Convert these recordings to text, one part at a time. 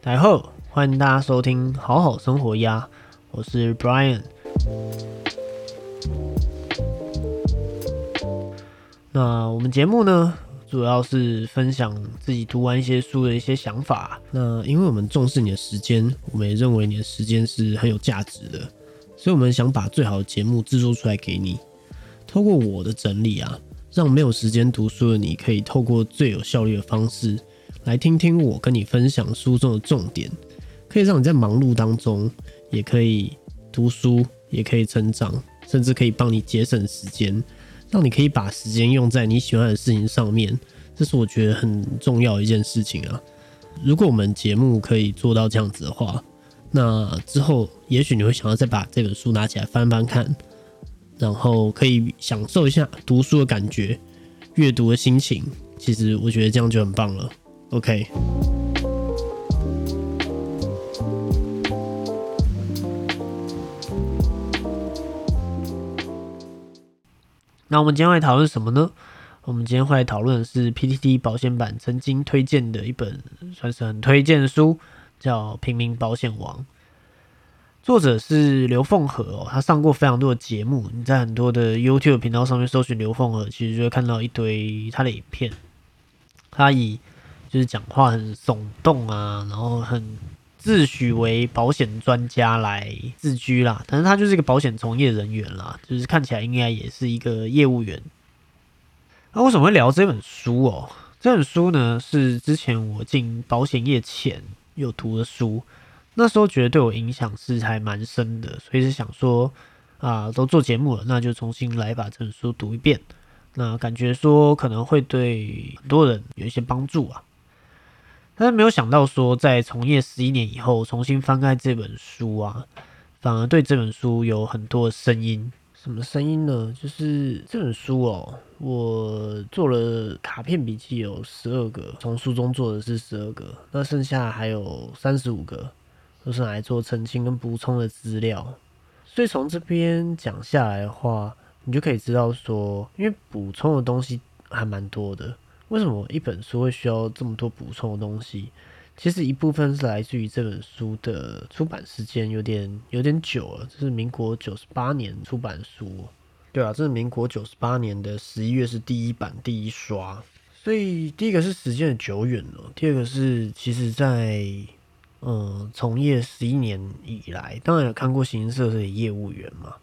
大家好，欢迎大家收听《好好生活呀》，我是 Brian。那我们节目呢，主要是分享自己读完一些书的一些想法。那因为我们重视你的时间，我们也认为你的时间是很有价值的，所以我们想把最好的节目制作出来给你。透过我的整理啊，让没有时间读书的你可以透过最有效率的方式。来听听我跟你分享书中的重点，可以让你在忙碌当中也可以读书，也可以成长，甚至可以帮你节省时间，让你可以把时间用在你喜欢的事情上面。这是我觉得很重要一件事情啊！如果我们节目可以做到这样子的话，那之后也许你会想要再把这本书拿起来翻翻看，然后可以享受一下读书的感觉、阅读的心情。其实我觉得这样就很棒了。OK，那我们今天会讨论什么呢？我们今天会来讨论的是 PTT 保险版曾经推荐的一本，算是很推荐的书，叫《平民保险王》。作者是刘凤和哦，他上过非常多的节目。你在很多的 YouTube 频道上面搜寻刘凤和，其实就会看到一堆他的影片。他以就是讲话很耸动啊，然后很自诩为保险专家来自居啦，但是他就是一个保险从业人员啦，就是看起来应该也是一个业务员。那为什么会聊这本书哦？这本书呢是之前我进保险业前有读的书，那时候觉得对我影响是还蛮深的，所以是想说啊，都做节目了，那就重新来把这本书读一遍。那感觉说可能会对很多人有一些帮助啊。但是没有想到说，在从业十一年以后，重新翻开这本书啊，反而对这本书有很多声音。什么声音呢？就是这本书哦，我做了卡片笔记有十二个，从书中做的是十二个，那剩下还有三十五个，都是来做澄清跟补充的资料。所以从这边讲下来的话，你就可以知道说，因为补充的东西还蛮多的。为什么一本书会需要这么多补充的东西？其实一部分是来自于这本书的出版时间有点有点久了，这是民国九十八年出版书。对啊，这是民国九十八年的十一月是第一版第一刷，所以第一个是时间的久远了，第二个是其实在嗯从业十一年以来，当然有看过形形色色的业务员嘛，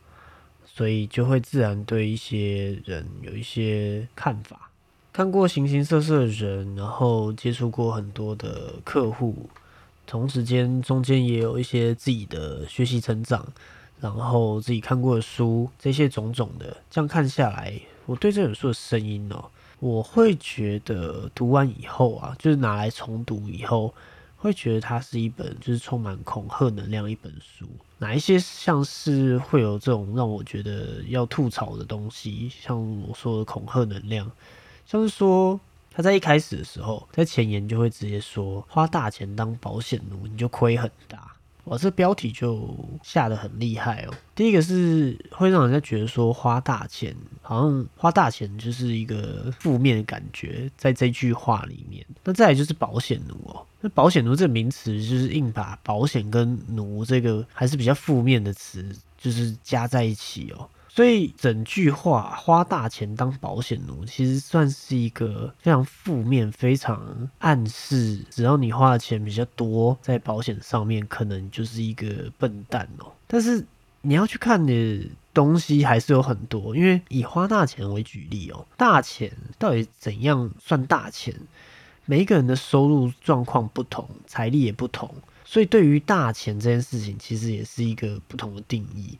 所以就会自然对一些人有一些看法。看过形形色色的人，然后接触过很多的客户，同时间中间也有一些自己的学习成长，然后自己看过的书，这些种种的，这样看下来，我对这本书的声音哦，我会觉得读完以后啊，就是拿来重读以后，会觉得它是一本就是充满恐吓能量一本书。哪一些像是会有这种让我觉得要吐槽的东西，像我说的恐吓能量。像是说，他在一开始的时候，在前言就会直接说，花大钱当保险奴，你就亏很大。哇，这标题就下的很厉害哦。第一个是会让人家觉得说，花大钱好像花大钱就是一个负面的感觉，在这句话里面。那再来就是保险奴哦，那保险奴这个名词就是硬把保险跟奴这个还是比较负面的词，就是加在一起哦。所以整句话花大钱当保险奴，其实算是一个非常负面、非常暗示，只要你花的钱比较多在保险上面，可能就是一个笨蛋哦。但是你要去看的东西还是有很多，因为以花大钱为举例哦，大钱到底怎样算大钱？每一个人的收入状况不同，财力也不同，所以对于大钱这件事情，其实也是一个不同的定义。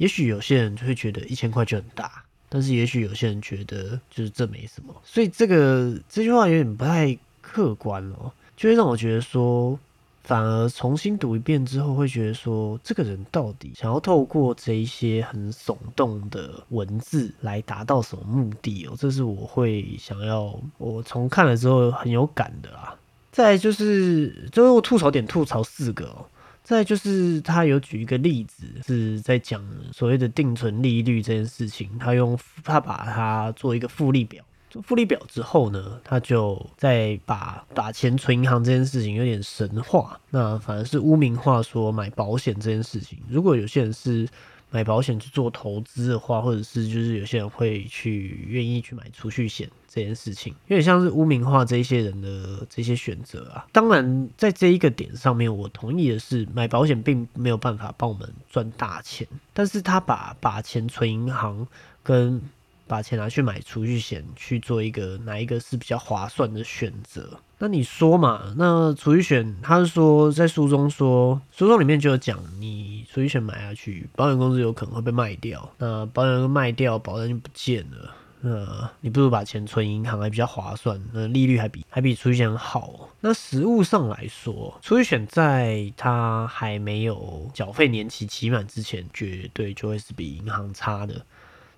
也许有些人就会觉得一千块就很大，但是也许有些人觉得就是这没什么，所以这个这句话有点不太客观哦，就会让我觉得说，反而重新读一遍之后，会觉得说，这个人到底想要透过这一些很耸动的文字来达到什么目的哦？这是我会想要我从看了之后很有感的啦。再就是，最后吐槽点吐槽四个哦。再就是他有举一个例子，是在讲所谓的定存利率这件事情，他用他把它做一个复利表。做复利表之后呢，他就再把把钱存银行这件事情有点神话，那反而是污名化说买保险这件事情。如果有些人是买保险去做投资的话，或者是就是有些人会去愿意去买储蓄险这件事情，有点像是污名化这些人的这些选择啊。当然，在这一个点上面，我同意的是买保险并没有办法帮我们赚大钱，但是他把把钱存银行跟把钱拿去买储蓄险，去做一个哪一个是比较划算的选择？那你说嘛？那储蓄险，他是说在书中说，书中里面就有讲，你储蓄险买下去，保险公司有可能会被卖掉，那保险公卖掉，保单就不见了。那你不如把钱存银行还比较划算，那利率还比还比储蓄险好。那实物上来说，储蓄险在它还没有缴费年期期满之前，绝对就会是比银行差的。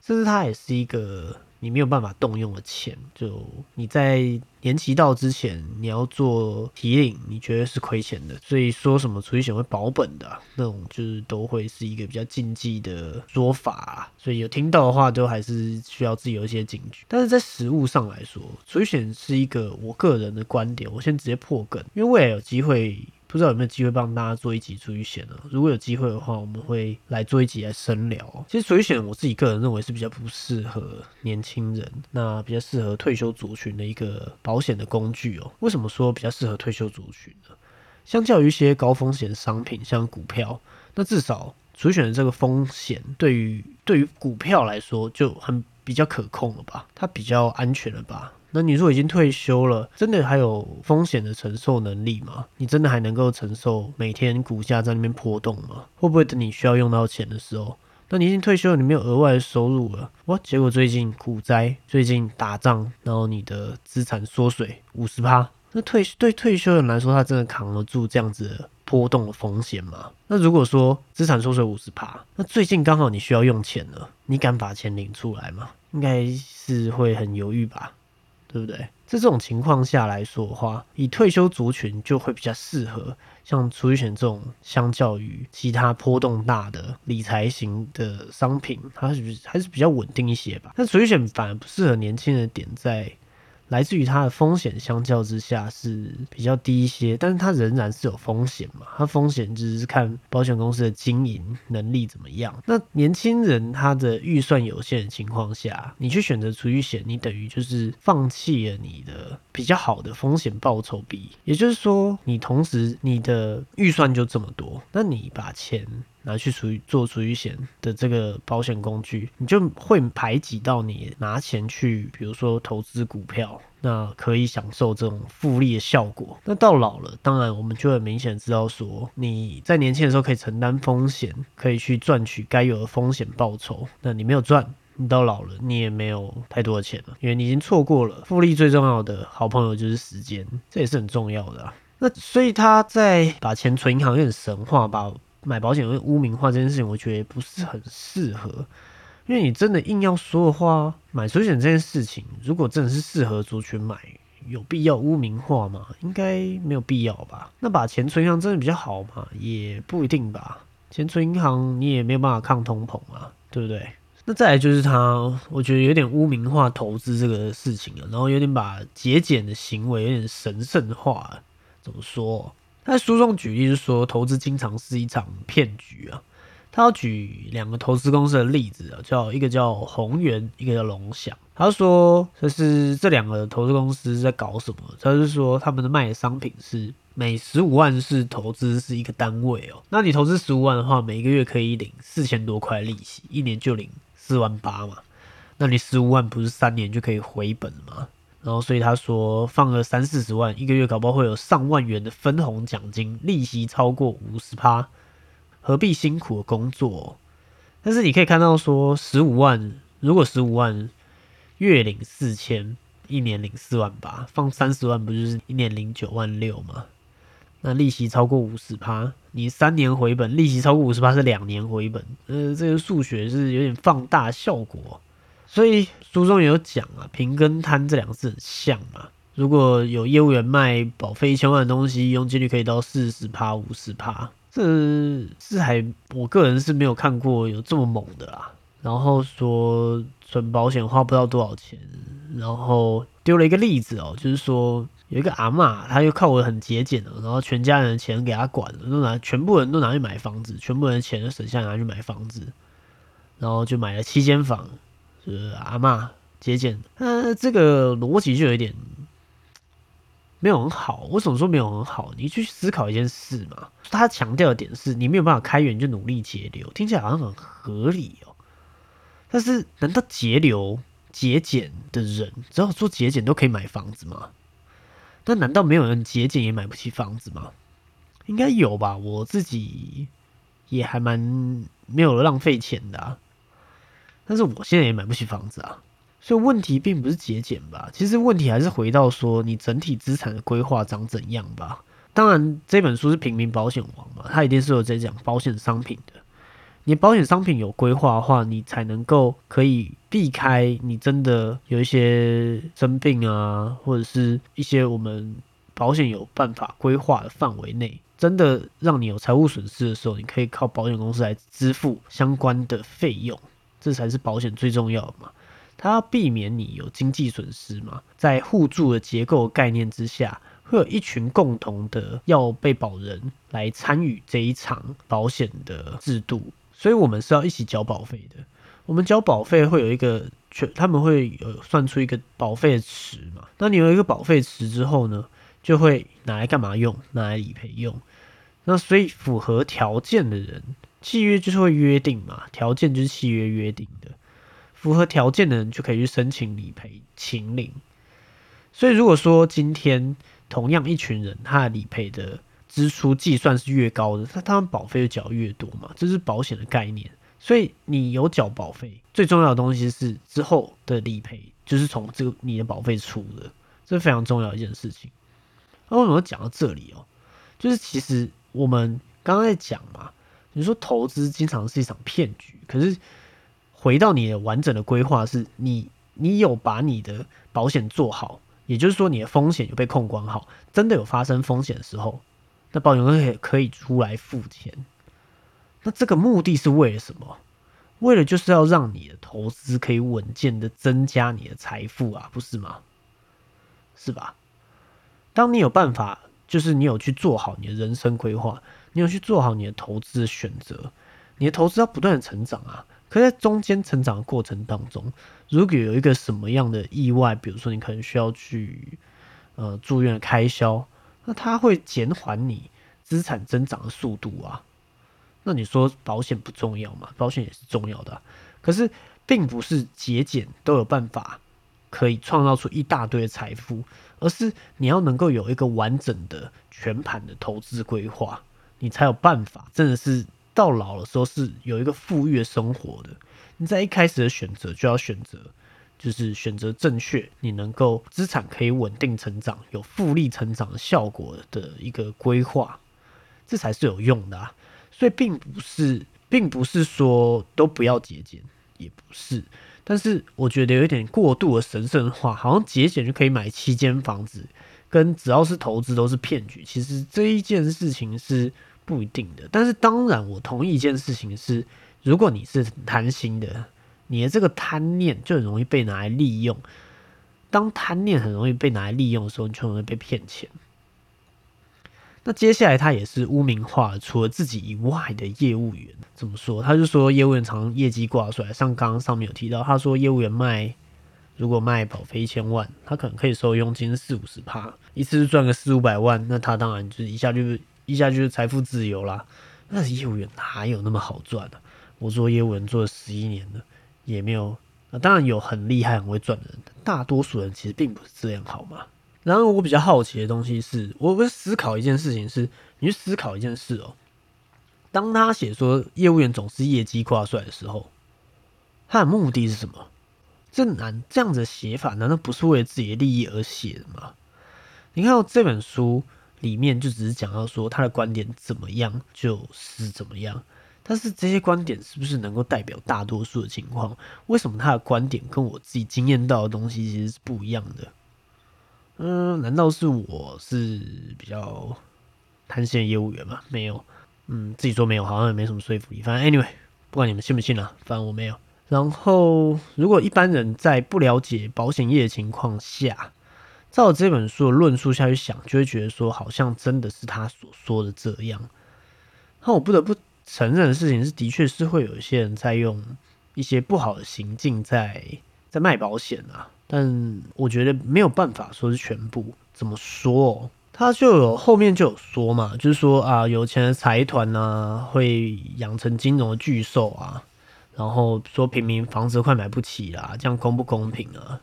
甚至它也是一个你没有办法动用的钱，就你在年期到之前你要做提领，你觉得是亏钱的。所以说什么储蓄险会保本的那种，就是都会是一个比较禁忌的说法。所以有听到的话，都还是需要自己有一些警觉。但是在实物上来说，储蓄险是一个我个人的观点，我先直接破梗，因为未来有机会。不知道有没有机会帮大家做一集储蓄险呢？如果有机会的话，我们会来做一集来深聊。其实储蓄险我自己个人认为是比较不适合年轻人，那比较适合退休族群的一个保险的工具哦。为什么说比较适合退休族群呢？相较于一些高风险商品，像股票，那至少储蓄险的这个风险对于对于股票来说就很比较可控了吧？它比较安全了吧？那你说已经退休了，真的还有风险的承受能力吗？你真的还能够承受每天股价在那边波动吗？会不会等你需要用到钱的时候，那你已经退休了，你没有额外的收入了，哇！结果最近股灾，最近打仗，然后你的资产缩水五十趴，那退对退休人来说，他真的扛得住这样子的波动的风险吗？那如果说资产缩水五十趴，那最近刚好你需要用钱了，你敢把钱领出来吗？应该是会很犹豫吧。对不对？在这种情况下来说的话，以退休族群就会比较适合像储蓄险这种，相较于其他波动大的理财型的商品，它是还是比较稳定一些吧。那储蓄险反而不适合年轻人，点在。来自于它的风险相较之下是比较低一些，但是它仍然是有风险嘛？它风险只是看保险公司的经营能力怎么样。那年轻人他的预算有限的情况下，你去选择储蓄险，你等于就是放弃了你的比较好的风险报酬比。也就是说，你同时你的预算就这么多，那你把钱。拿去储做储蓄险的这个保险工具，你就会排挤到你拿钱去，比如说投资股票，那可以享受这种复利的效果。那到老了，当然我们就很明显知道说，你在年轻的时候可以承担风险，可以去赚取该有的风险报酬。那你没有赚，你到老了你也没有太多的钱了，因为你已经错过了复利最重要的好朋友就是时间，这也是很重要的。那所以他在把钱存银行有点神话吧。买保险会污名化这件事情，我觉得不是很适合，因为你真的硬要说的话，买储蓄险这件事情，如果真的是适合族群买，有必要污名化吗？应该没有必要吧。那把钱存银行真的比较好吗？也不一定吧。钱存银行你也没有办法抗通膨啊，对不对？那再来就是他，我觉得有点污名化投资这个事情啊，然后有点把节俭的行为有点神圣化，怎么说？他在书中举例是说，投资经常是一场骗局啊。他要举两个投资公司的例子啊，叫一个叫宏源，一个叫龙翔。他说，这是这两个投资公司在搞什么？他是说，他们的卖的商品是每十五万是投资是一个单位哦。那你投资十五万的话，每个月可以领四千多块利息，一年就领四万八嘛。那你十五万不是三年就可以回本吗？然后，所以他说放个三四十万，一个月搞不好会有上万元的分红奖金，利息超过五十趴，何必辛苦的工作？但是你可以看到说，十五万如果十五万月领四千，一年领四万八，放三十万不就是一年领九万六吗？那利息超过五十趴，你三年回本，利息超过五十趴是两年回本，呃，这个数学是有点放大效果。所以书中也有讲啊，平跟摊这两个字很像嘛。如果有业务员卖保费一千万的东西，佣金率可以到四十趴、五十趴，这是还我个人是没有看过有这么猛的啦。然后说存保险花不知道多少钱，然后丢了一个例子哦，就是说有一个阿嬷，她就靠我很节俭的，然后全家人的钱给她管了，都拿全部人都拿去买房子，全部人的钱都省下拿去买房子，然后就买了七间房，就是阿嬷节俭，呃，这个逻辑就有点没有很好。为什么说没有很好？你去思考一件事嘛，他强调的点是你没有办法开源就努力节流，听起来好像很合理哦。但是，难道节流、节俭的人只要做节俭都可以买房子吗？那难道没有人节俭也买不起房子吗？应该有吧。我自己也还蛮没有浪费钱的啊。但是我现在也买不起房子啊。所以问题并不是节俭吧？其实问题还是回到说你整体资产的规划长怎样吧。当然，这本书是平民保险王嘛，它一定是有在讲保险商品的。你保险商品有规划的话，你才能够可以避开你真的有一些生病啊，或者是一些我们保险有办法规划的范围内，真的让你有财务损失的时候，你可以靠保险公司来支付相关的费用，这才是保险最重要的嘛。它要避免你有经济损失嘛，在互助的结构概念之下，会有一群共同的要被保人来参与这一场保险的制度。所以，我们是要一起交保费的。我们交保费会有一个全，他们会有算出一个保费池嘛？那你有一个保费池之后呢，就会拿来干嘛用？拿来理赔用。那所以符合条件的人，契约就是会约定嘛？条件就是契约约定的，符合条件的人就可以去申请理赔请领。所以，如果说今天同样一群人，他的理赔的。支出计算是越高的，他他们保费就缴越多嘛，这是保险的概念。所以你有缴保费，最重要的东西是之后的理赔，就是从这个你的保费出的，这是非常重要一件事情。那为什么讲到这里哦？就是其实我们刚刚在讲嘛，你说投资经常是一场骗局，可是回到你的完整的规划，是你你有把你的保险做好，也就是说你的风险有被控管好，真的有发生风险的时候。那保险公司可以出来付钱，那这个目的是为了什么？为了就是要让你的投资可以稳健的增加你的财富啊，不是吗？是吧？当你有办法，就是你有去做好你的人生规划，你有去做好你的投资选择，你的投资要不断的成长啊。可在中间成长的过程当中，如果有一个什么样的意外，比如说你可能需要去呃住院的开销。那它会减缓你资产增长的速度啊。那你说保险不重要吗？保险也是重要的，可是并不是节俭都有办法可以创造出一大堆的财富，而是你要能够有一个完整的全盘的投资规划，你才有办法真的是到老的时候是有一个富裕的生活的。你在一开始的选择就要选择。就是选择正确，你能够资产可以稳定成长，有复利成长的效果的一个规划，这才是有用的啊。所以并不是，并不是说都不要节俭，也不是。但是我觉得有一点过度的神圣化，好像节俭就可以买七间房子，跟只要是投资都是骗局。其实这一件事情是不一定的。但是当然，我同意一件事情是，如果你是贪心的。你的这个贪念就很容易被拿来利用。当贪念很容易被拿来利用的时候，你就容易被骗钱。那接下来他也是污名化除了自己以外的业务员。怎么说？他就说业务员常业绩挂出来，像刚刚上面有提到，他说业务员卖如果卖保费一千万，他可能可以收佣金四五十趴，一次赚个四五百万，那他当然就是一下就一下就是财富自由啦。那业务员哪有那么好赚的？我做业务员做了十一年了。也没有，那当然有很厉害、很会赚的人，大多数人其实并不是这样，好吗？然后我比较好奇的东西是，我会思考一件事情，是你去思考一件事哦。当他写说业务员总是业绩挂帅的时候，他的目的是什么？这难这样子写法，难道不是为了自己的利益而写的吗？你看到这本书里面就只是讲到说他的观点怎么样就是怎么样。但是这些观点是不是能够代表大多数的情况？为什么他的观点跟我自己经验到的东西其实是不一样的？嗯，难道是我是比较贪心的业务员吗？没有，嗯，自己说没有，好像也没什么说服力。反正 anyway，不管你们信不信啦，反正我没有。然后，如果一般人在不了解保险业的情况下，照这本书的论述下去想，就会觉得说，好像真的是他所说的这样。那我不得不承认的事情是，的确是会有一些人在用一些不好的行径在在卖保险啊。但我觉得没有办法说是全部。怎么说？他就有后面就有说嘛，就是说啊，有钱的财团呢会养成金融的巨兽啊。然后说平民房子快买不起啦，这样公不公平啊？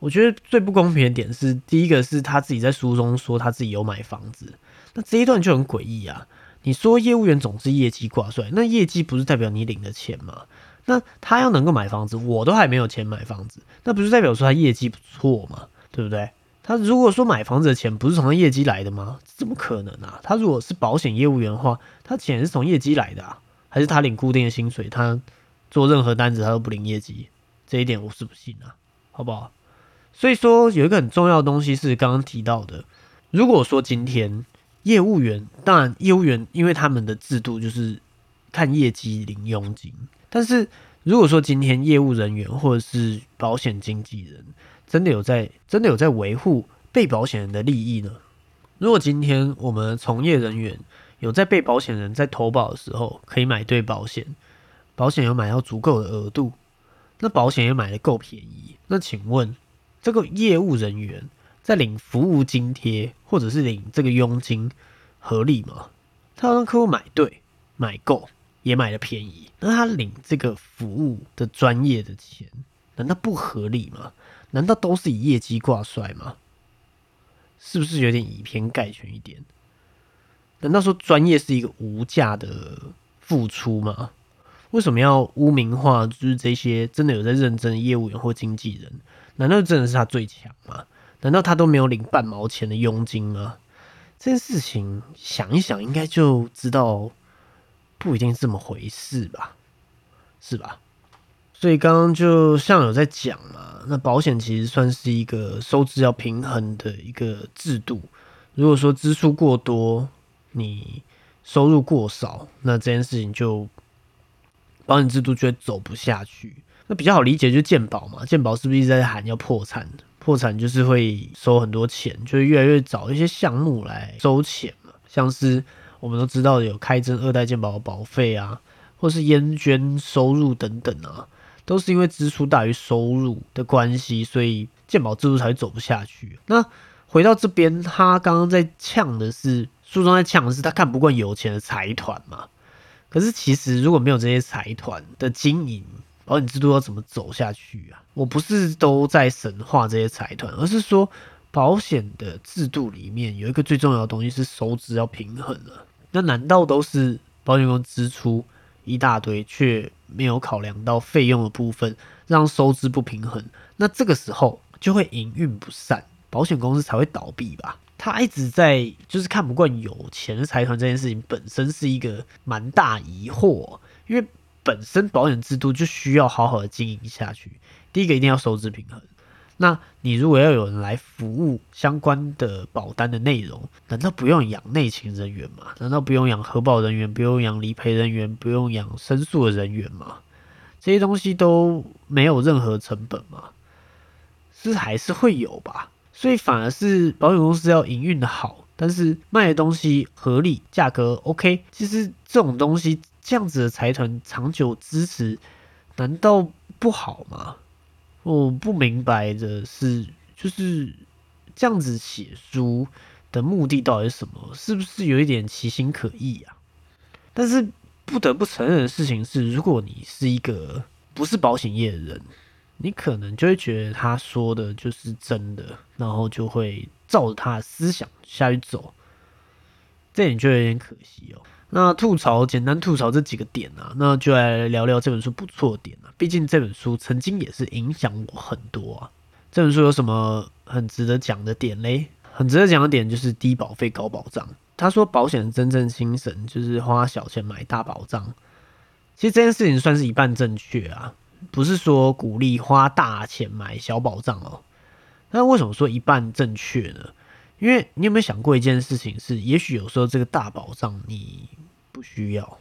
我觉得最不公平的点是，第一个是他自己在书中说他自己有买房子，那这一段就很诡异啊。你说业务员总是业绩挂帅，那业绩不是代表你领的钱吗？那他要能够买房子，我都还没有钱买房子，那不是代表说他业绩不错吗？对不对？他如果说买房子的钱不是从他业绩来的吗？怎么可能啊？他如果是保险业务员的话，他钱是从业绩来的啊？还是他领固定的薪水？他？做任何单子他都不领业绩，这一点我是不信啊，好不好？所以说有一个很重要的东西是刚刚提到的，如果说今天业务员，当然业务员因为他们的制度就是看业绩领佣金，但是如果说今天业务人员或者是保险经纪人真的有在真的有在维护被保险人的利益呢？如果今天我们从业人员有在被保险人在投保的时候可以买对保险。保险有买到足够的额度，那保险也买的够便宜，那请问这个业务人员在领服务津贴或者是领这个佣金合理吗？他要让客户买对、买够，也买的便宜，那他领这个服务的专业的钱，难道不合理吗？难道都是以业绩挂帅吗？是不是有点以偏概全一点？难道说专业是一个无价的付出吗？为什么要污名化？就是这些真的有在认真业务员或经纪人，难道真的是他最强吗？难道他都没有领半毛钱的佣金吗？这件事情想一想，应该就知道不一定这么回事吧？是吧？所以刚刚就像有在讲嘛，那保险其实算是一个收支要平衡的一个制度。如果说支出过多，你收入过少，那这件事情就。保险制度就会走不下去。那比较好理解就是健保嘛，健保是不是一直在喊要破产？破产就是会收很多钱，就是越来越找一些项目来收钱嘛。像是我们都知道有开征二代健保的保费啊，或是烟捐收入等等啊，都是因为支出大于收入的关系，所以健保制度才会走不下去。那回到这边，他刚刚在呛的是书中在呛的是他看不惯有钱的财团嘛。可是，其实如果没有这些财团的经营，保险制度要怎么走下去啊？我不是都在神话这些财团，而是说保险的制度里面有一个最重要的东西是收支要平衡了。那难道都是保险公司支出一大堆，却没有考量到费用的部分，让收支不平衡？那这个时候就会营运不善，保险公司才会倒闭吧？他一直在就是看不惯有钱的财团这件事情本身是一个蛮大疑惑，因为本身保险制度就需要好好的经营下去。第一个一定要收支平衡，那你如果要有人来服务相关的保单的内容，难道不用养内勤人员吗？难道不用养核保人员，不用养理赔人员，不用养申诉的人员吗？这些东西都没有任何成本吗？是还是会有吧？所以反而是保险公司要营运的好，但是卖的东西合理，价格 OK。其实这种东西这样子的财团长久支持，难道不好吗？我不明白的是，就是这样子写书的目的到底是什么？是不是有一点其心可疑啊？但是不得不承认的事情是，如果你是一个不是保险业的人。你可能就会觉得他说的就是真的，然后就会照着他的思想下去走，这点就有点可惜哦。那吐槽，简单吐槽这几个点啊，那就来聊聊这本书不错的点啊。毕竟这本书曾经也是影响我很多啊。这本书有什么很值得讲的点嘞？很值得讲的点就是低保费高保障。他说保险的真正精神就是花小钱买大保障。其实这件事情算是一半正确啊。不是说鼓励花大钱买小保障哦，那为什么说一半正确呢？因为你有没有想过一件事情是，也许有时候这个大保障你不需要？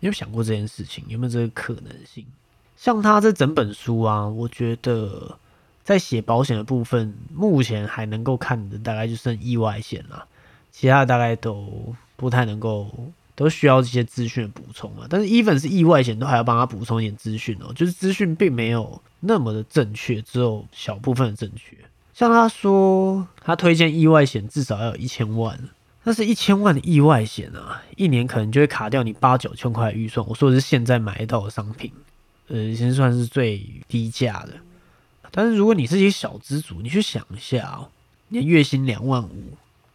你有想过这件事情？有没有这个可能性？像他这整本书啊，我觉得在写保险的部分，目前还能够看的大概就剩意外险了，其他的大概都不太能够，都需要这些资讯的补充了。但是，even 是意外险，都还要帮他补充一点资讯哦，就是资讯并没有那么的正确，只有小部分的正确。像他说，他推荐意外险至少要有一千万。但是一千万的意外险啊，一年可能就会卡掉你八九千块预算。我说的是现在买到的商品，呃，已经算是最低价的。但是如果你是一个小资族，你去想一下哦，你的月薪两万五，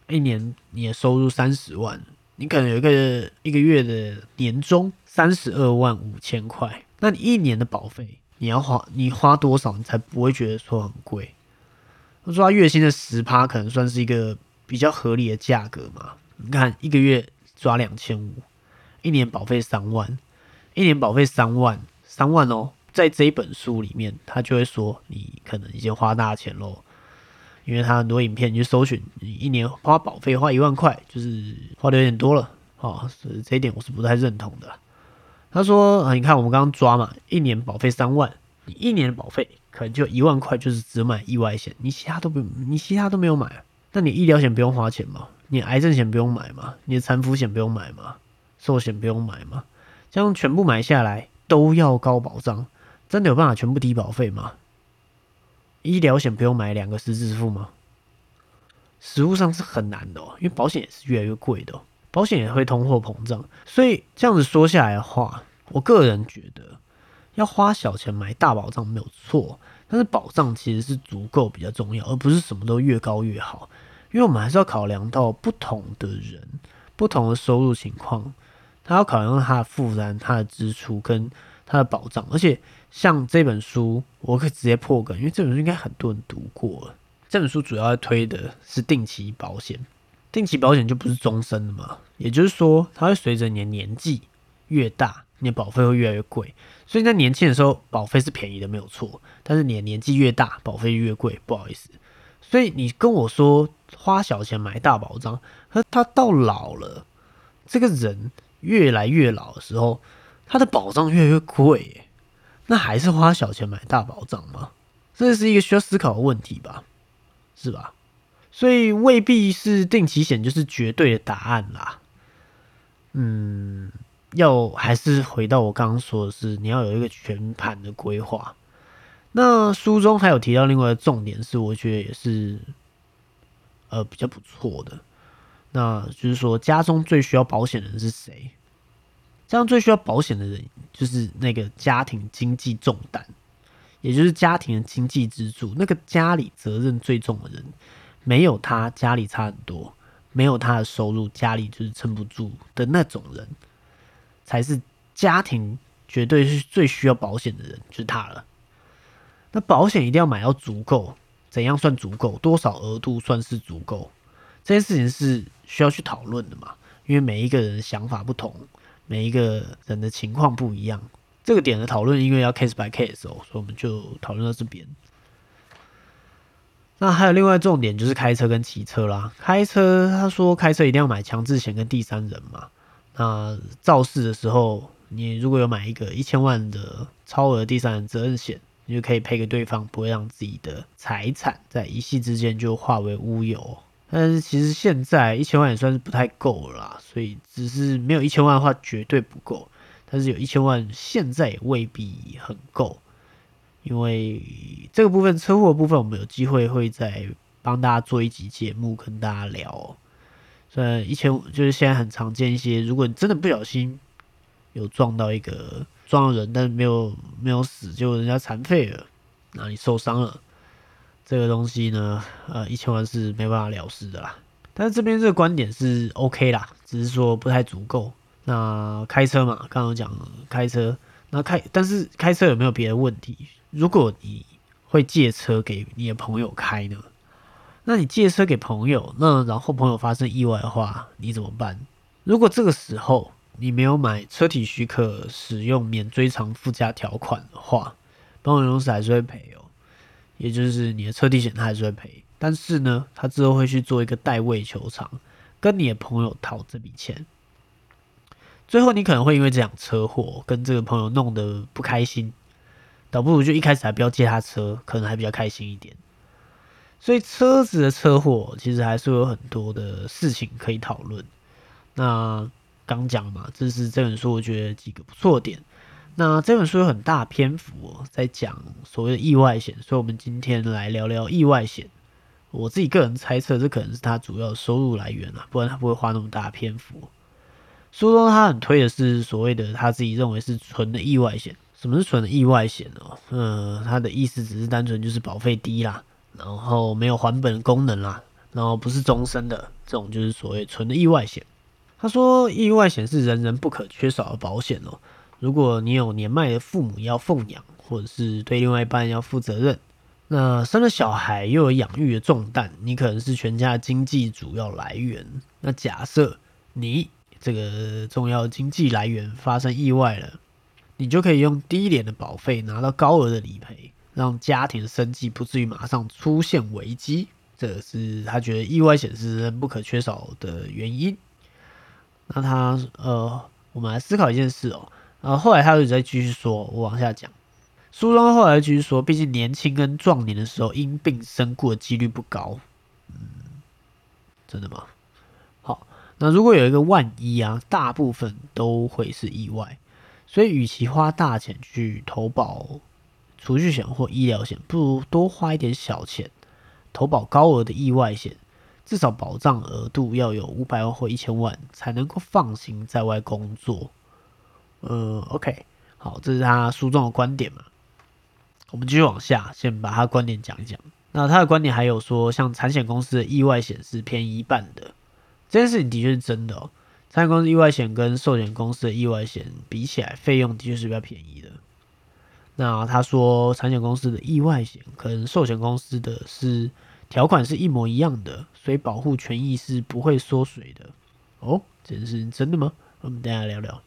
一年你的收入三十万，你可能有一个一个月的年终三十二万五千块，那你一年的保费你要花，你花多少你才不会觉得说很贵？他说他月薪的十趴，可能算是一个。比较合理的价格嘛？你看一个月抓两千五，一年保费三万，一年保费三万，三万哦，在这一本书里面，他就会说你可能已经花大钱喽，因为他很多影片你去搜寻，你一年花保费花一万块，就是花的有点多了哦，所以这一点我是不太认同的。他说啊，你看我们刚刚抓嘛，一年保费三万，你一年的保费可能就一万块，就是只买意外险，你其他都不，你其他都没有买。那你医疗险不用花钱吗？你癌症险不用买吗？你的残服险不用买吗？寿险不用买吗？这样全部买下来都要高保障，真的有办法全部低保费吗？医疗险不用买两个十字付吗？实物上是很难的哦，因为保险也是越来越贵的，保险也会通货膨胀，所以这样子说下来的话，我个人觉得要花小钱买大保障没有错，但是保障其实是足够比较重要，而不是什么都越高越好。因为我们还是要考量到不同的人、不同的收入情况，他要考量他的负担、他的支出跟他的保障。而且像这本书，我可以直接破梗，因为这本书应该很多人读过。这本书主要推的是定期保险，定期保险就不是终身的嘛，也就是说，它会随着你的年纪越大，你的保费会越来越贵。所以在年轻的时候，保费是便宜的，没有错。但是你的年纪越大，保费越贵，不好意思。所以你跟我说。花小钱买大保障，可他到老了，这个人越来越老的时候，他的保障越来越贵，那还是花小钱买大保障吗？这是一个需要思考的问题吧，是吧？所以未必是定期险就是绝对的答案啦。嗯，要还是回到我刚刚说的是，你要有一个全盘的规划。那书中还有提到另外的重点是，我觉得也是。呃，比较不错的，那就是说，家中最需要保险的人是谁？家中最需要保险的人，就是那个家庭经济重担，也就是家庭的经济支柱，那个家里责任最重的人，没有他，家里差很多；没有他的收入，家里就是撑不住的那种人，才是家庭绝对是最需要保险的人，就是他了。那保险一定要买到足够。怎样算足够？多少额度算是足够？这件事情是需要去讨论的嘛？因为每一个人想法不同，每一个人的情况不一样。这个点的讨论，因为要 case by case 哦，所以我们就讨论到这边。那还有另外重点就是开车跟骑车啦。开车，他说开车一定要买强制险跟第三人嘛。那肇事的时候，你如果有买一个一千万的超额第三人责任险。你就可以赔给对方，不会让自己的财产在一夕之间就化为乌有。但是其实现在一千万也算是不太够了啦，所以只是没有一千万的话绝对不够。但是有一千万现在也未必很够，因为这个部分车祸部分，我们有机会会再帮大家做一集节目跟大家聊。虽然一千就是现在很常见一些，如果你真的不小心有撞到一个。撞到人，但是没有没有死，就人家残废了，那你受伤了，这个东西呢，呃，一千万是没办法了事的啦。但是这边这个观点是 OK 啦，只是说不太足够。那开车嘛，刚刚讲开车，那开，但是开车有没有别的问题？如果你会借车给你的朋友开呢？那你借车给朋友，那然后朋友发生意外的话，你怎么办？如果这个时候，你没有买车体许可使用免追偿附加条款的话，保险公司还是会赔哦。也就是你的车体险它还是会赔，但是呢，他之后会去做一个代位求偿，跟你的朋友讨这笔钱。最后你可能会因为这场车祸跟这个朋友弄得不开心，倒不如就一开始还不要借他车，可能还比较开心一点。所以车子的车祸其实还是有很多的事情可以讨论。那刚讲嘛，这是这本书我觉得几个不错点。那这本书有很大篇幅哦，在讲所谓的意外险，所以我们今天来聊聊意外险。我自己个人猜测，这可能是他主要收入来源了，不然他不会花那么大篇幅。书中他很推的是所谓的他自己认为是纯的意外险。什么是纯的意外险呢？嗯，他的意思只是单纯就是保费低啦，然后没有还本功能啦，然后不是终身的这种就是所谓纯的意外险。他说，意外险是人人不可缺少的保险哦。如果你有年迈的父母要奉养，或者是对另外一半要负责任，那生了小孩又有养育的重担，你可能是全家经济主要来源。那假设你这个重要经济来源发生意外了，你就可以用低廉的保费拿到高额的理赔，让家庭生计不至于马上出现危机。这是他觉得意外险是人不可缺少的原因。那他呃，我们来思考一件事哦。然后来他就在继续说，我往下讲。书中后来继续说，毕竟年轻跟壮年的时候因病身故的几率不高。嗯，真的吗？好，那如果有一个万一啊，大部分都会是意外。所以，与其花大钱去投保储蓄险或医疗险，不如多花一点小钱投保高额的意外险，至少保障额度要有五百万或一千万，才能够放心在外工作。呃，OK，好，这是他书中的观点嘛？我们继续往下，先把他观点讲一讲。那他的观点还有说，像产险公司的意外险是便宜一半的，这件事情的确是真的哦。产险公司意外险跟寿险公司的意外险比起来，费用的确是比较便宜的。那他说，产险公司的意外险跟寿险公司的是条款是一模一样的，所以保护权益是不会缩水的。哦，这是真的吗？我们等下聊聊。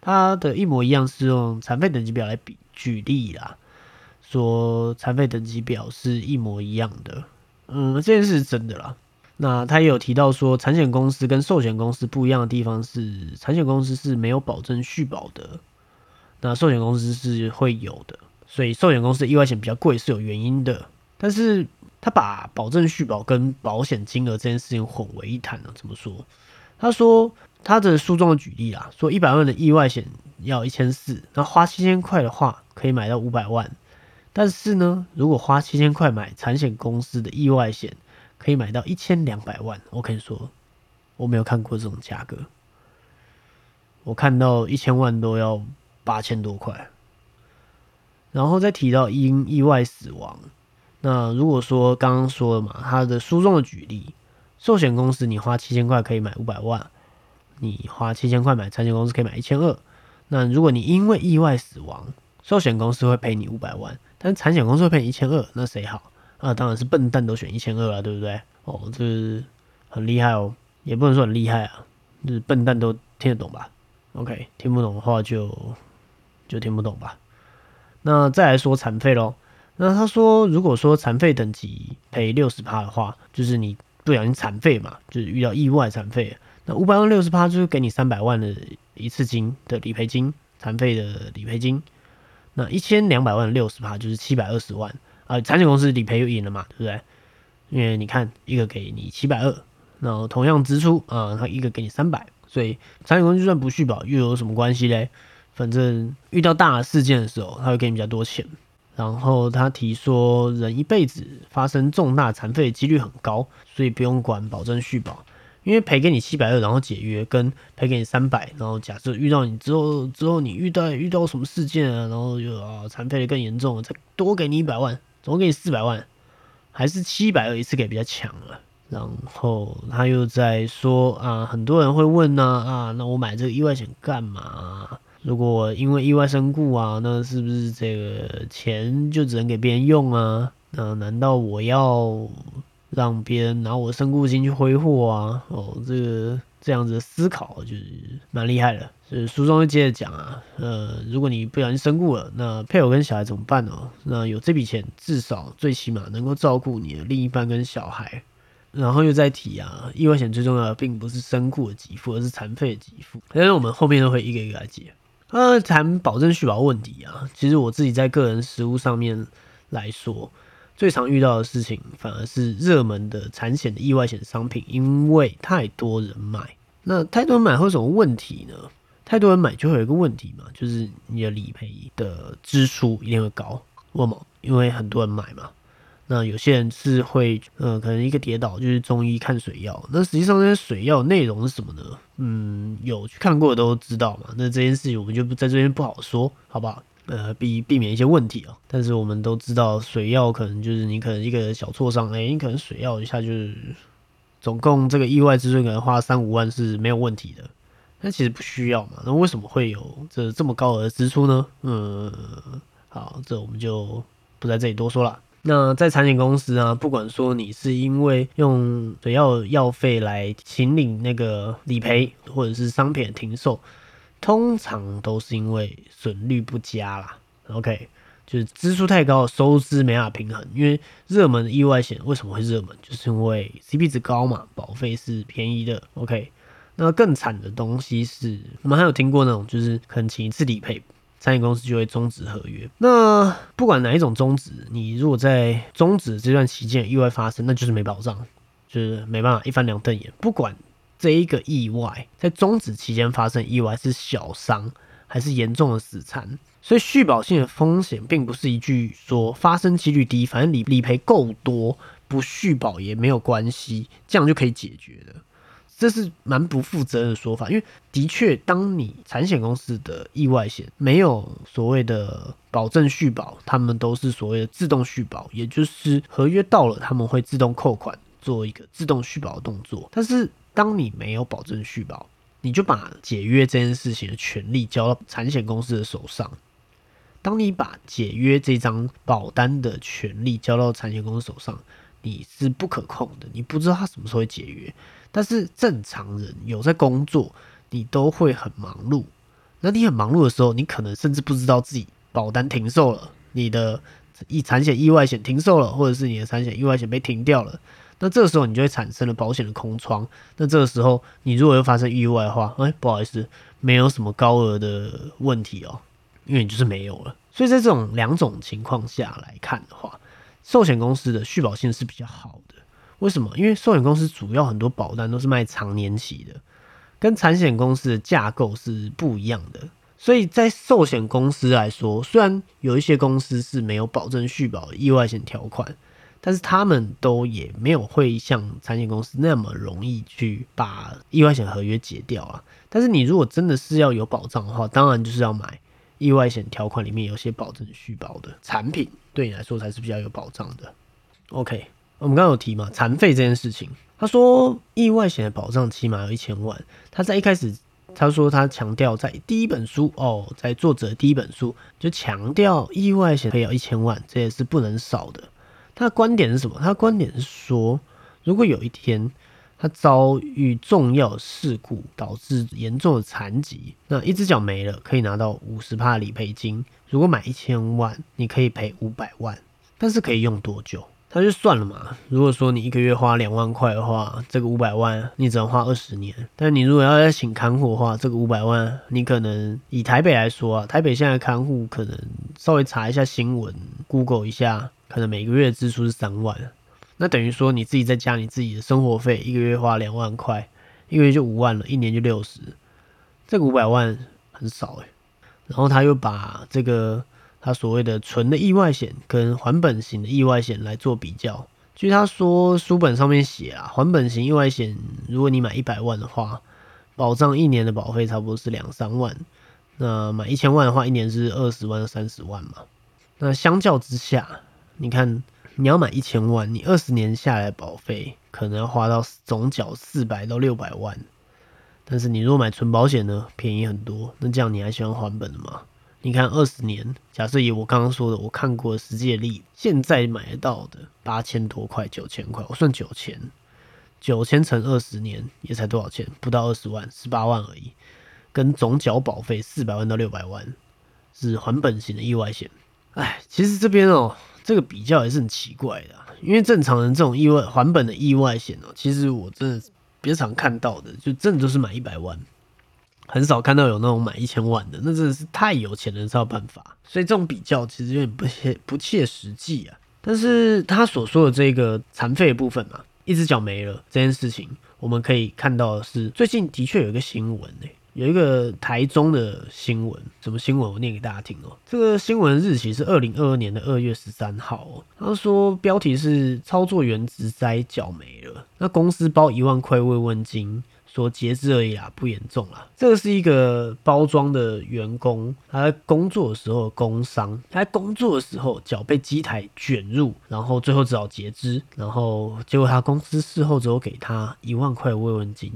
它的一模一样是用残废等级表来比举例啦，说残废等级表是一模一样的，嗯，这件事是真的啦。那他也有提到说，产险公司跟寿险公司不一样的地方是，产险公司是没有保证续保的，那寿险公司是会有的，所以寿险公司的意外险比较贵是有原因的。但是他把保证续保跟保险金额这件事情混为一谈了，怎么说？他说。他的书中的举例啊，说一百万的意外险要一千四，那花七千块的话可以买到五百万。但是呢，如果花七千块买产险公司的意外险，可以买到一千两百万。我可以说，我没有看过这种价格，我看到一千万都要八千多块。然后再提到因意外死亡，那如果说刚刚说了嘛，他的书中的举例，寿险公司你花七千块可以买五百万。你花七千块买产险公司可以买一千二，那如果你因为意外死亡，寿险公司会赔你五百万，但产险公司会赔你一千二，那谁好？啊，当然是笨蛋都选一千二了，对不对？哦，这是很厉害哦，也不能说很厉害啊，就是笨蛋都听得懂吧？OK，听不懂的话就就听不懂吧。那再来说残废喽，那他说如果说残废等级赔六十趴的话，就是你不小心残废嘛，就是遇到意外残废。那五百万六十趴就是给你三百万的一次金的理赔金，残废的理赔金。那一千两百万六十趴就是七百二十万啊，产险公司理赔又赢了嘛，对不对？因为你看一个给你七百二，然后同样支出啊，他一个给你三百，所以产险公司就算不续保又有什么关系嘞？反正遇到大事件的时候，他会给你比较多钱。然后他提说，人一辈子发生重大残废的几率很高，所以不用管保证续保。因为赔给你七百二，然后解约，跟赔给你三百，然后假设遇到你之后，之后你遇到遇到什么事件啊，然后就啊残废的更严重，再多给你一百万，总共给你四百万，还是七百二一次给比较强了。然后他又在说啊，很多人会问呢啊，那我买这个意外险干嘛？如果因为意外身故啊，那是不是这个钱就只能给别人用啊？那难道我要？让别人拿我身故金去挥霍啊！哦，这个这样子的思考就是蛮厉害的。所以书中就接着讲啊，呃，如果你不小心身故了，那配偶跟小孩怎么办呢？那有这笔钱，至少最起码能够照顾你的另一半跟小孩。然后又在提啊，意外险最重要的并不是身故的给付，而是残废的给付。但是我们后面都会一个一个来解。呃，谈保证续保问题啊，其实我自己在个人实务上面来说，最常遇到的事情反而是热门的产险的意外险商品，因为太多人买。那太多人买会有什么问题呢？太多人买就会有一个问题嘛，就是你的理赔的支出一定会高。为什么？因为很多人买嘛。那有些人是会，呃，可能一个跌倒就是中医看水药。那实际上这些水药内容是什么呢？嗯，有去看过的都知道嘛。那这件事情我们就不在这边不好说，好不好？呃，避避免一些问题啊。但是我们都知道，水药可能就是你可能一个小挫伤，哎，你可能水药一下就是总共这个意外之损可能花三五万是没有问题的。但其实不需要嘛。那为什么会有这这么高额的支出呢？嗯，好，这我们就不在这里多说了。那在产险公司啊，不管说你是因为用水药药费来请领那个理赔，或者是商品停售，通常都是因为损率不佳啦。OK，就是支出太高，收支没法平衡。因为热门的意外险为什么会热门？就是因为 CP 值高嘛，保费是便宜的。OK，那更惨的东西是我们还有听过那种，就是可能请一次理赔。产险公司就会终止合约。那不管哪一种终止，你如果在终止这段期间意外发生，那就是没保障，就是没办法一翻两瞪眼。不管这一个意外在终止期间发生意外是小伤还是严重的死残，所以续保性的风险并不是一句说发生几率低，反正理理赔够多，不续保也没有关系，这样就可以解决的。这是蛮不负责任的说法，因为的确，当你产险公司的意外险没有所谓的保证续保，他们都是所谓的自动续保，也就是合约到了，他们会自动扣款，做一个自动续保的动作。但是，当你没有保证续保，你就把解约这件事情的权利交到产险公司的手上。当你把解约这张保单的权利交到产险公司手上，你是不可控的，你不知道他什么时候会解约。但是正常人有在工作，你都会很忙碌。那你很忙碌的时候，你可能甚至不知道自己保单停售了，你的意产险意外险停售了，或者是你的产险意外险被停掉了。那这个时候你就会产生了保险的空窗。那这个时候你如果又发生意外的话，哎，不好意思，没有什么高额的问题哦，因为你就是没有了。所以在这种两种情况下来看的话，寿险公司的续保性是比较好的。为什么？因为寿险公司主要很多保单都是卖长年期的，跟产险公司的架构是不一样的。所以在寿险公司来说，虽然有一些公司是没有保证续保意外险条款，但是他们都也没有会像产险公司那么容易去把意外险合约解掉啊。但是你如果真的是要有保障的话，当然就是要买意外险条款里面有些保证续保的产品，对你来说才是比较有保障的。OK。我们刚刚有提嘛，残废这件事情。他说意外险的保障起码有一千万。他在一开始他说他强调在第一本书哦，在作者第一本书就强调意外险可以要一千万，这也是不能少的。他的观点是什么？他的观点是说，如果有一天他遭遇重要事故导致严重的残疾，那一只脚没了，可以拿到五十帕理赔金。如果买一千万，你可以赔五百万，但是可以用多久？那就算了嘛。如果说你一个月花两万块的话，这个五百万你只能花二十年。但你如果要再请看护的话，这个五百万你可能以台北来说啊，台北现在看护可能稍微查一下新闻，Google 一下，可能每个月支出是三万。那等于说你自己在家你自己的生活费一个月花两万块，一个月就五万了，一年就六十。这个五百万很少诶。然后他又把这个。他所谓的纯的意外险跟还本型的意外险来做比较，据他说书本上面写啊，还本型意外险如果你买一百万的话，保障一年的保费差不多是两三万，那买一千万的话，一年是二十万三十万嘛。那相较之下，你看你要买一千万，你二十年下来保费可能要花到总缴四百到六百万，但是你如果买纯保险呢，便宜很多。那这样你还喜欢还本的吗？你看二十年，假设以我刚刚说的，我看过实际的例，现在买得到的八千多块、九千块，我算九千，九千乘二十年也才多少钱？不到二十万，十八万而已。跟总缴保费四百万到六百万，是还本型的意外险。哎，其实这边哦，这个比较也是很奇怪的，因为正常人这种意外还本的意外险哦，其实我真的比较常看到的，就真的都是买一百万，很少看到有那种买一千万的，那真的是太有钱人才有办法。所以这种比较其实有点不切不切实际啊。但是他所说的这个残废部分嘛，一只脚没了这件事情，我们可以看到的是，最近的确有一个新闻呢。有一个台中的新闻，什么新闻？我念给大家听哦。这个新闻日期是二零二二年的二月十三号哦。他说标题是操作员直栽脚没了，那公司包一万块慰问金，说截肢而已啊，不严重啦。这个是一个包装的员工，他在工作的时候工伤，他在工作的时候脚被机台卷入，然后最后只好截肢，然后结果他公司事后只有给他一万块慰问金。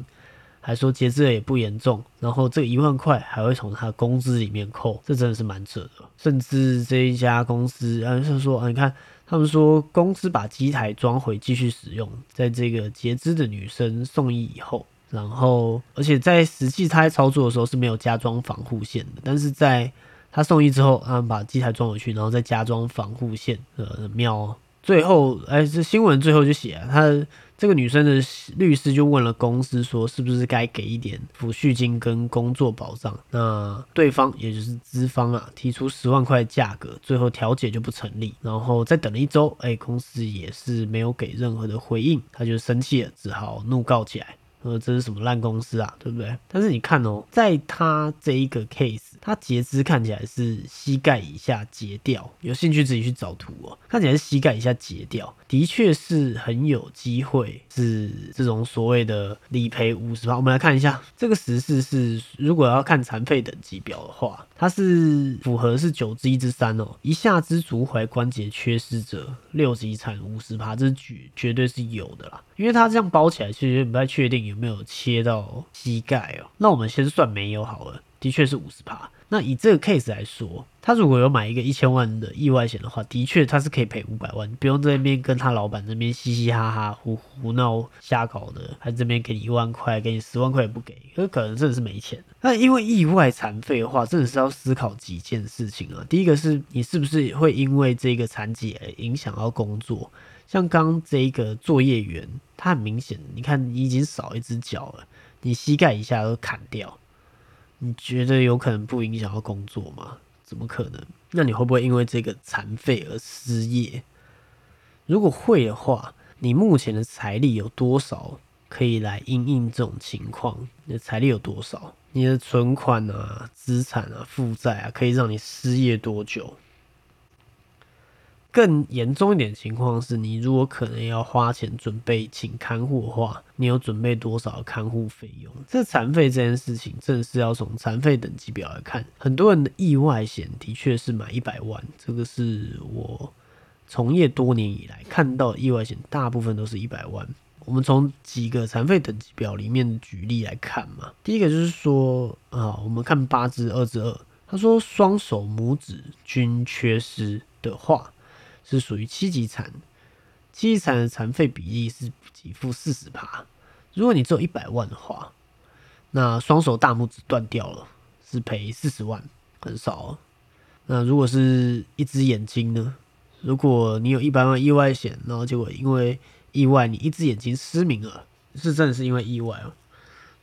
还说截肢了也不严重，然后这一万块还会从他工资里面扣，这真的是蛮扯的。甚至这一家公司，啊，是说，啊，你看他们说公司把机台装回继续使用，在这个截肢的女生送医以后，然后而且在实际他在操作的时候是没有加装防护线的，但是在他送医之后，他们，把机台装回去，然后再加装防护线，呃，妙。最后，哎，这新闻最后就写啊，他。这个女生的律师就问了公司说，是不是该给一点抚恤金跟工作保障？那对方也就是资方啊，提出十万块价格，最后调解就不成立。然后再等了一周，哎，公司也是没有给任何的回应，他就生气了，只好怒告起来。呃，这是什么烂公司啊，对不对？但是你看哦，在他这一个 case，他截肢看起来是膝盖以下截掉，有兴趣自己去找图哦，看起来是膝盖以下截掉，的确是很有机会是这种所谓的理赔五十趴。我们来看一下这个实事是，如果要看残废等级表的话，它是符合是九之一之三哦，一下肢足踝关节缺失者六级残五十趴，这绝绝对是有的啦，因为他这样包起来，其实不太确定。有没有切到膝盖哦？那我们先算没有好了，的确是五十趴。那以这个 case 来说，他如果有买一个一千万的意外险的话，的确他是可以赔五百万，不用在那边跟他老板那边嘻嘻哈哈、胡胡闹瞎搞的，他这边给你一万块，给你十万块也不给，可可能真的是没钱。那因为意外残废的话，真的是要思考几件事情啊。第一个是你是不是会因为这个残疾而影响到工作？像刚这一个作业员，他很明显，你看你已经少一只脚了，你膝盖一下都砍掉，你觉得有可能不影响到工作吗？怎么可能？那你会不会因为这个残废而失业？如果会的话，你目前的财力有多少可以来应应这种情况？你的财力有多少？你的存款啊、资产啊、负债啊，可以让你失业多久？更严重一点情况是，你如果可能要花钱准备请看护的话，你有准备多少看护费用？这残废这件事情，正是要从残废等级表来看。很多人的意外险的确是买一百万，这个是我从业多年以来看到意外险，大部分都是一百万。我们从几个残废等级表里面的举例来看嘛，第一个就是说啊，我们看八至二至二，他说双手拇指均缺失的话。是属于七级残，七级残的残废比例是给付四十趴。如果你只有一百万的话，那双手大拇指断掉了是赔四十万，很少。那如果是一只眼睛呢？如果你有一百万意外险，然后结果因为意外你一只眼睛失明了，是真的是因为意外哦。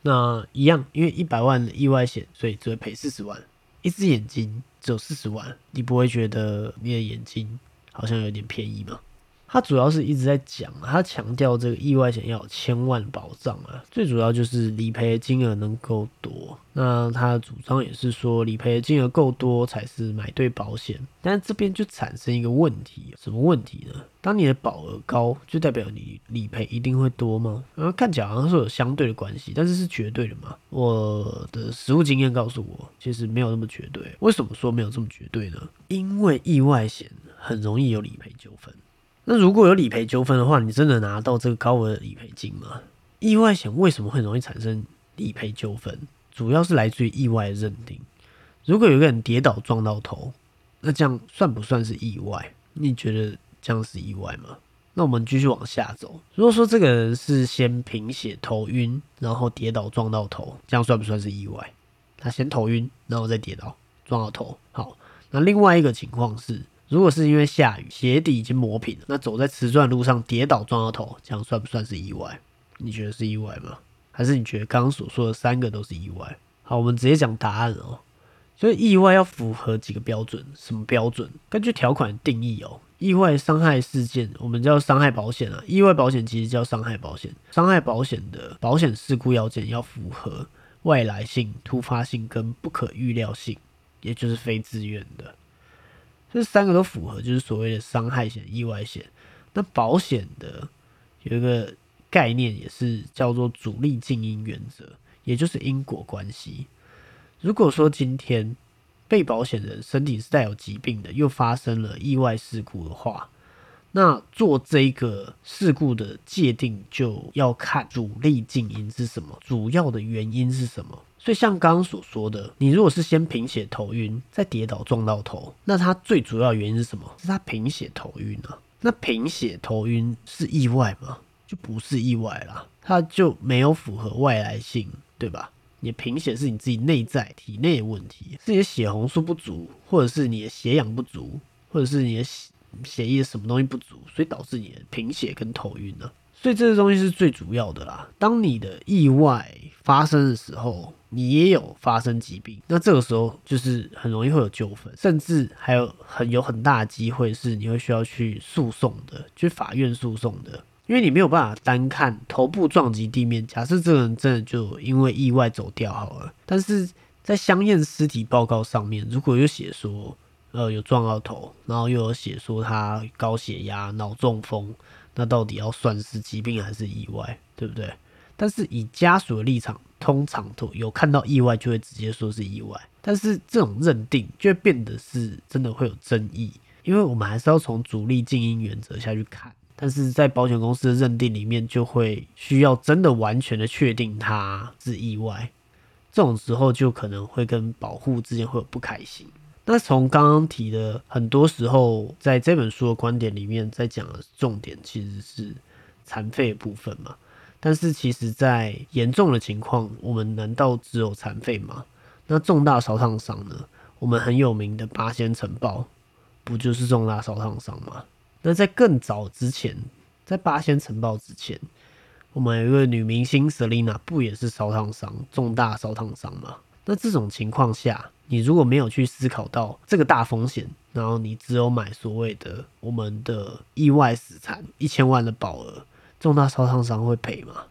那一样，因为一百万的意外险，所以只会赔四十万。一只眼睛只有四十万，你不会觉得你的眼睛？好像有点便宜嘛。他主要是一直在讲，他强调这个意外险要有千万保障啊，最主要就是理赔金额能够多。那他的主张也是说，理赔金额够多才是买对保险。但这边就产生一个问题，什么问题呢？当你的保额高，就代表你理赔一定会多吗？然后看起来好像是有相对的关系，但是是绝对的吗？我的实务经验告诉我，其实没有那么绝对。为什么说没有这么绝对呢？因为意外险很容易有理赔纠纷。那如果有理赔纠纷的话，你真的拿到这个高额的理赔金吗？意外险为什么会容易产生理赔纠纷？主要是来自于意外的认定。如果有个人跌倒撞到头，那这样算不算是意外？你觉得这样是意外吗？那我们继续往下走。如果说这个人是先贫血头晕，然后跌倒撞到头，这样算不算是意外？他先头晕，然后再跌倒撞到头。好，那另外一个情况是。如果是因为下雨，鞋底已经磨平了，那走在瓷砖路上跌倒撞到头，这样算不算是意外？你觉得是意外吗？还是你觉得刚刚所说的三个都是意外？好，我们直接讲答案哦。所以意外要符合几个标准？什么标准？根据条款定义哦，意外伤害事件我们叫伤害保险啊。意外保险其实叫伤害保险。伤害保险的保险事故要件要符合外来性、突发性跟不可预料性，也就是非自愿的。这三个都符合，就是所谓的伤害险、意外险。那保险的有一个概念，也是叫做主力静因原则，也就是因果关系。如果说今天被保险人身体是带有疾病的，又发生了意外事故的话，那做这个事故的界定就要看主力静因是什么，主要的原因是什么。所以像刚刚所说的，你如果是先贫血头晕，再跌倒撞到头，那它最主要原因是什么？是它贫血头晕啊。那贫血头晕是意外吗？就不是意外啦，它就没有符合外来性，对吧？你贫血是你自己内在体内的问题，是你的血红素不足，或者是你的血氧不足，或者是你的血血液什么东西不足，所以导致你的贫血跟头晕呢？所以这个东西是最主要的啦。当你的意外发生的时候，你也有发生疾病，那这个时候就是很容易会有纠纷，甚至还有很有很大的机会是你会需要去诉讼的，去法院诉讼的。因为你没有办法单看头部撞击地面，假设这个人真的就因为意外走掉好了，但是在相验尸体报告上面，如果有写说，呃，有撞到头，然后又有写说他高血压、脑中风，那到底要算是疾病还是意外，对不对？但是以家属的立场，通常都有看到意外就会直接说是意外，但是这种认定就会变得是真的会有争议，因为我们还是要从主力静音原则下去看。但是在保险公司的认定里面，就会需要真的完全的确定它是意外，这种时候就可能会跟保护之间会有不开心。那从刚刚提的很多时候，在这本书的观点里面，在讲的重点其实是残废部分嘛。但是其实，在严重的情况，我们难道只有残废吗？那重大烧烫伤呢？我们很有名的八仙城堡，不就是重大烧烫伤吗？那在更早之前，在八仙城堡之前，我们有一个女明星 Selina，不也是烧烫伤，重大烧烫伤吗？那这种情况下，你如果没有去思考到这个大风险，然后你只有买所谓的我们的意外死残一千万的保额，重大烧烫伤会赔吗？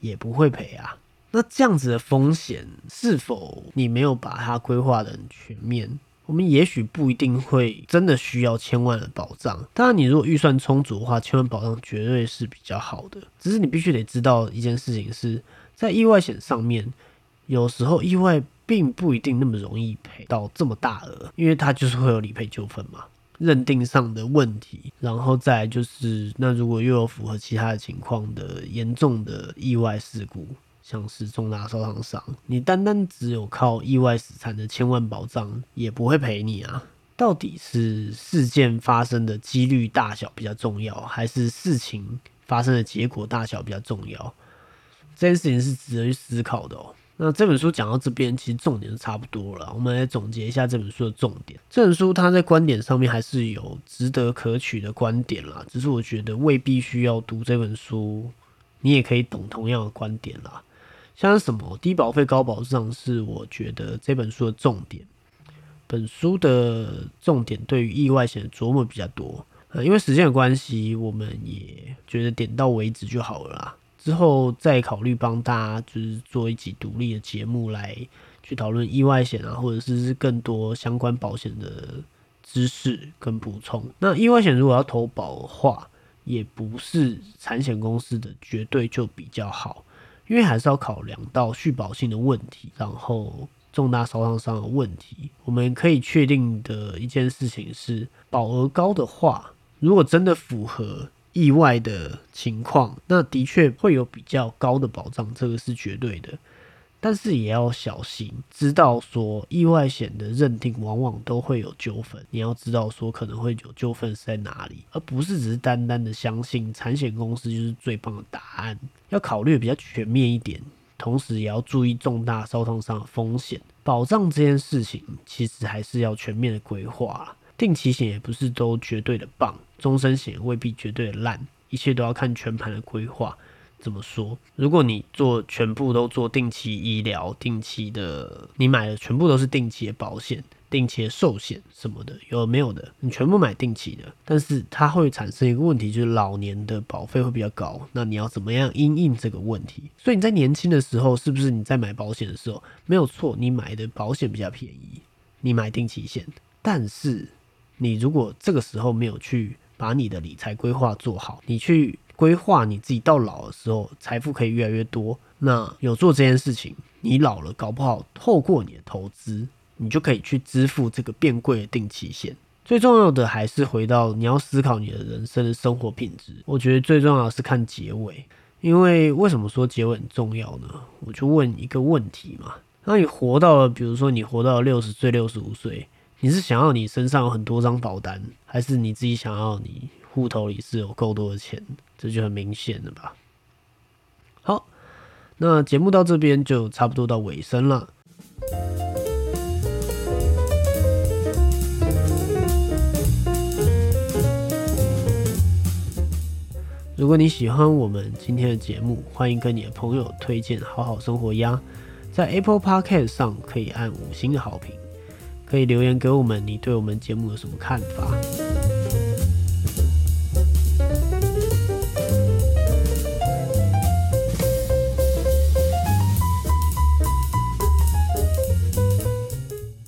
也不会赔啊。那这样子的风险，是否你没有把它规划的很全面？我们也许不一定会真的需要千万的保障，当然，你如果预算充足的话，千万保障绝对是比较好的。只是你必须得知道一件事情，是在意外险上面，有时候意外并不一定那么容易赔到这么大额，因为它就是会有理赔纠纷嘛，认定上的问题，然后再就是，那如果又有符合其他的情况的严重的意外事故。像是重大受伤伤，你单单只有靠意外死残的千万保障也不会赔你啊！到底是事件发生的几率大小比较重要，还是事情发生的结果大小比较重要？这件事情是值得去思考的哦。那这本书讲到这边，其实重点就差不多了。我们来总结一下这本书的重点。这本书它在观点上面还是有值得可取的观点啦，只是我觉得未必需要读这本书，你也可以懂同样的观点啦。像什么低保费高保障是我觉得这本书的重点。本书的重点对于意外险的琢磨比较多，呃，因为时间的关系，我们也觉得点到为止就好了啦。之后再考虑帮大家就是做一集独立的节目来去讨论意外险啊，或者是更多相关保险的知识跟补充。那意外险如果要投保的话，也不是产险公司的绝对就比较好。因为还是要考量到续保性的问题，然后重大烧伤上的问题。我们可以确定的一件事情是，保额高的话，如果真的符合意外的情况，那的确会有比较高的保障，这个是绝对的。但是也要小心，知道说意外险的认定往往都会有纠纷，你要知道说可能会有纠纷是在哪里，而不是只是单单的相信产险公司就是最棒的答案，要考虑比较全面一点，同时也要注意重大烧烫伤的风险，保障这件事情其实还是要全面的规划。定期险也不是都绝对的棒，终身险未必绝对的烂，一切都要看全盘的规划。怎么说？如果你做全部都做定期医疗、定期的，你买的全部都是定期的保险、定期的寿险什么的，有没有的？你全部买定期的，但是它会产生一个问题，就是老年的保费会比较高。那你要怎么样因应这个问题？所以你在年轻的时候，是不是你在买保险的时候没有错？你买的保险比较便宜，你买定期险，但是你如果这个时候没有去把你的理财规划做好，你去。规划你自己到老的时候，财富可以越来越多。那有做这件事情，你老了搞不好透过你的投资，你就可以去支付这个变贵的定期险。最重要的还是回到你要思考你的人生的生活品质。我觉得最重要的是看结尾，因为为什么说结尾很重要呢？我就问一个问题嘛：那你活到了，比如说你活到六十岁、六十五岁，你是想要你身上有很多张保单，还是你自己想要你户头里是有够多的钱？这就很明显了吧？好，那节目到这边就差不多到尾声了。如果你喜欢我们今天的节目，欢迎跟你的朋友推荐《好好生活》呀。在 Apple Podcast 上可以按五星的好评，可以留言给我们，你对我们节目有什么看法？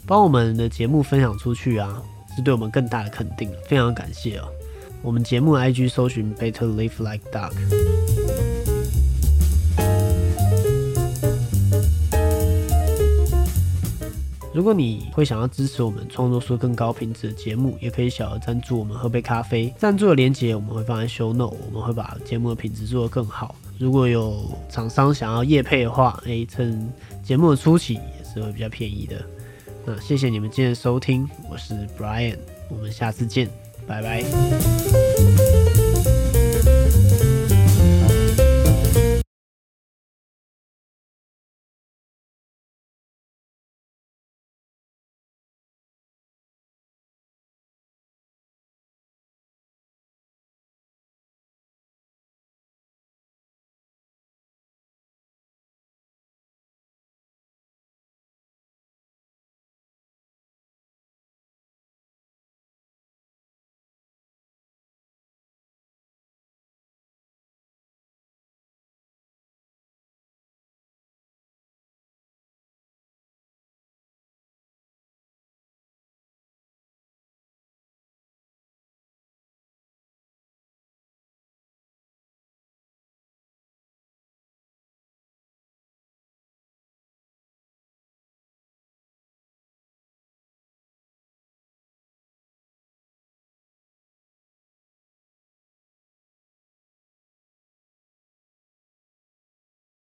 帮我们的节目分享出去啊，是对我们更大的肯定，非常感谢哦。我们节目 IG 搜寻 Better Live Like Duck。如果你会想要支持我们创作出更高品质的节目，也可以小额赞助我们喝杯咖啡。赞助的链接我们会放在 Show Note，我们会把节目的品质做得更好。如果有厂商想要夜配的话，诶，趁节目的初期也是会比较便宜的。那谢谢你们今天收听，我是 Brian，我们下次见，拜拜。